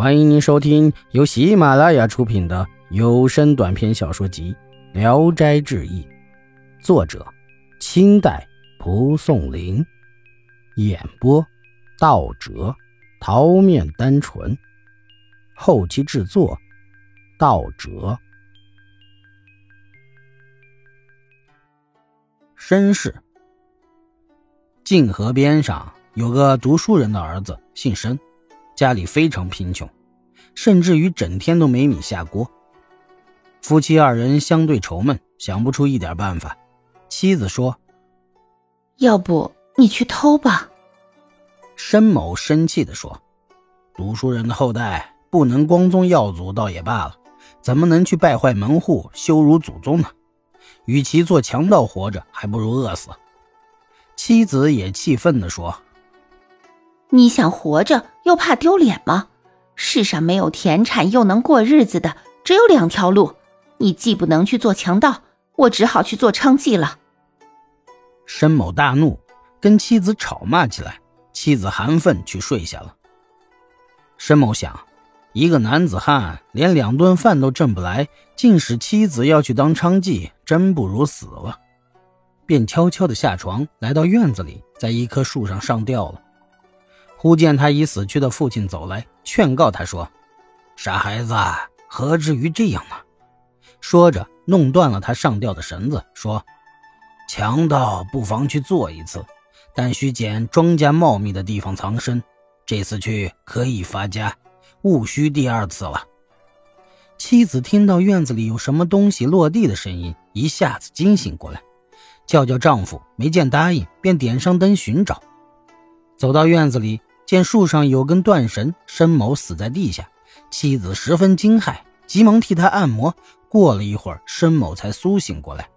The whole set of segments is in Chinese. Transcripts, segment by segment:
欢迎您收听由喜马拉雅出品的有声短篇小说集《聊斋志异》，作者：清代蒲松龄，演播：道哲、桃面单纯，后期制作：道哲。身世：泾河边上有个读书人的儿子，姓申。家里非常贫穷，甚至于整天都没米下锅。夫妻二人相对愁闷，想不出一点办法。妻子说：“要不你去偷吧。”申某生气地说：“读书人的后代不能光宗耀祖倒也罢了，怎么能去败坏门户、羞辱祖宗呢？与其做强盗活着，还不如饿死。”妻子也气愤地说。你想活着又怕丢脸吗？世上没有田产又能过日子的，只有两条路。你既不能去做强盗，我只好去做娼妓了。申某大怒，跟妻子吵骂起来。妻子含愤去睡下了。申某想，一个男子汉连两顿饭都挣不来，竟使妻子要去当娼妓，真不如死了。便悄悄地下床，来到院子里，在一棵树上上吊了。忽见他已死去的父亲走来，劝告他说：“傻孩子，何至于这样呢？”说着，弄断了他上吊的绳子，说：“强盗不妨去做一次，但需捡庄稼茂密的地方藏身。这次去可以发家，勿需第二次了。”妻子听到院子里有什么东西落地的声音，一下子惊醒过来，叫叫丈夫，没见答应，便点上灯寻找，走到院子里。见树上有根断绳，申某死在地下，妻子十分惊骇，急忙替他按摩。过了一会儿，申某才苏醒过来，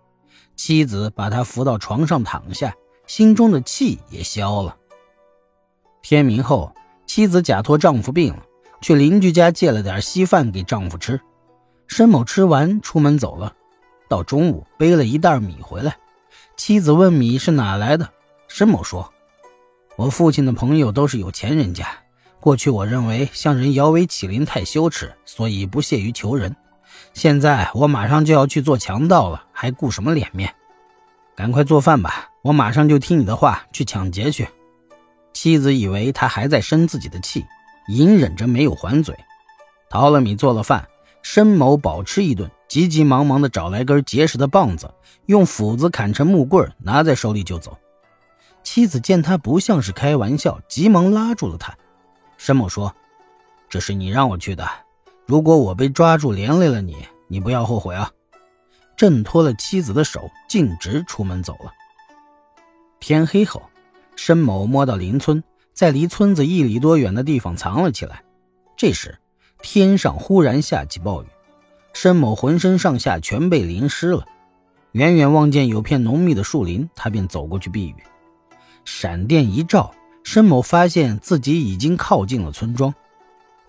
妻子把他扶到床上躺下，心中的气也消了。天明后，妻子假托丈夫病了，去邻居家借了点稀饭给丈夫吃。申某吃完，出门走了。到中午，背了一袋米回来，妻子问米是哪来的，申某说。我父亲的朋友都是有钱人家，过去我认为向人摇尾乞怜太羞耻，所以不屑于求人。现在我马上就要去做强盗了，还顾什么脸面？赶快做饭吧，我马上就听你的话去抢劫去。妻子以为他还在生自己的气，隐忍着没有还嘴。淘了米做了饭，申某饱吃一顿，急急忙忙地找来根结实的棒子，用斧子砍成木棍，拿在手里就走。妻子见他不像是开玩笑，急忙拉住了他。申某说：“这是你让我去的，如果我被抓住连累了你，你不要后悔啊。”挣脱了妻子的手，径直出门走了。天黑后，申某摸到邻村，在离村子一里多远的地方藏了起来。这时，天上忽然下起暴雨，申某浑身上下全被淋湿了。远远望见有片浓密的树林，他便走过去避雨。闪电一照，申某发现自己已经靠近了村庄，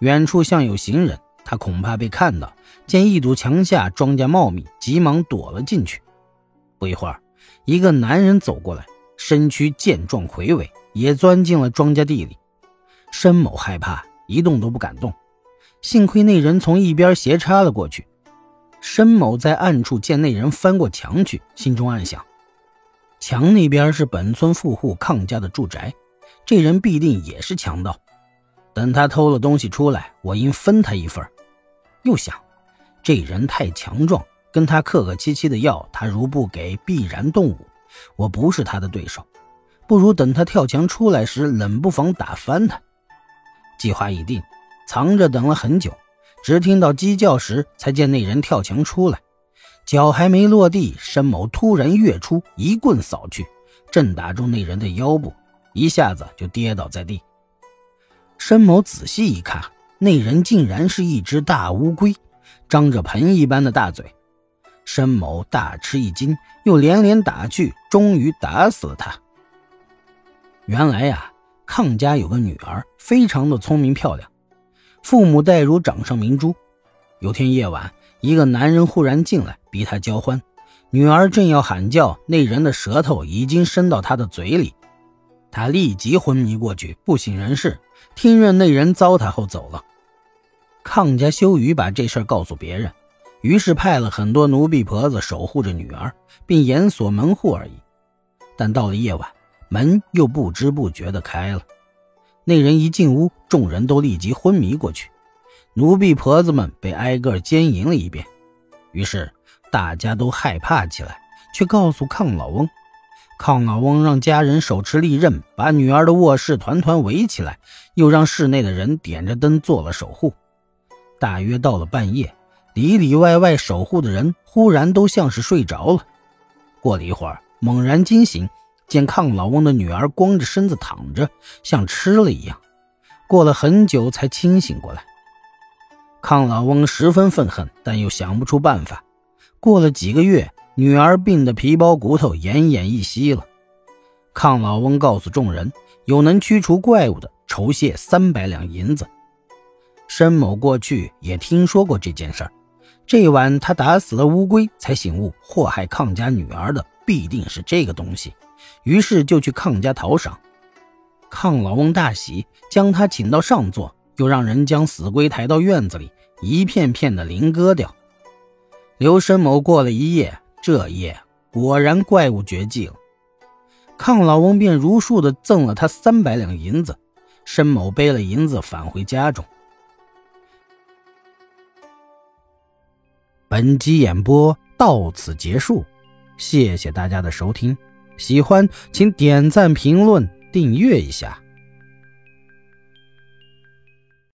远处像有行人，他恐怕被看到。见一堵墙下庄稼茂密，急忙躲了进去。不一会儿，一个男人走过来，身躯健壮魁伟，也钻进了庄稼地里。申某害怕，一动都不敢动。幸亏那人从一边斜插了过去。申某在暗处见那人翻过墙去，心中暗想。墙那边是本村富户康家的住宅，这人必定也是强盗。等他偷了东西出来，我应分他一份。又想，这人太强壮，跟他客客气气的要，他如不给，必然动武。我不是他的对手，不如等他跳墙出来时，冷不防打翻他。计划已定，藏着等了很久，只听到鸡叫时，才见那人跳墙出来。脚还没落地，申某突然跃出，一棍扫去，正打中那人的腰部，一下子就跌倒在地。申某仔细一看，那人竟然是一只大乌龟，张着盆一般的大嘴。申某大吃一惊，又连连打去，终于打死了他。原来呀，康家有个女儿，非常的聪明漂亮，父母待如掌上明珠。有天夜晚。一个男人忽然进来，逼他交欢。女儿正要喊叫，那人的舌头已经伸到她的嘴里，她立即昏迷过去，不省人事。听任那人糟蹋后走了。康家羞于把这事告诉别人，于是派了很多奴婢婆子守护着女儿，并严锁门户而已。但到了夜晚，门又不知不觉地开了。那人一进屋，众人都立即昏迷过去，奴婢婆子们被挨个奸淫了一遍。于是大家都害怕起来，去告诉抗老翁。康老翁让家人手持利刃，把女儿的卧室团团围起来，又让室内的人点着灯做了守护。大约到了半夜，里里外外守护的人忽然都像是睡着了。过了一会儿，猛然惊醒，见抗老翁的女儿光着身子躺着，像吃了一样。过了很久才清醒过来。抗老翁十分愤恨，但又想不出办法。过了几个月。女儿病得皮包骨头、奄奄一息了。康老翁告诉众人，有能驱除怪物的，酬谢三百两银子。申某过去也听说过这件事儿，这晚他打死了乌龟，才醒悟祸害康家女儿的必定是这个东西，于是就去康家讨赏。康老翁大喜，将他请到上座，又让人将死龟抬到院子里，一片片的鳞割掉。刘申某过了一夜。这夜果然怪物绝迹了，康老翁便如数的赠了他三百两银子。申某背了银子返回家中。本集演播到此结束，谢谢大家的收听，喜欢请点赞、评论、订阅一下。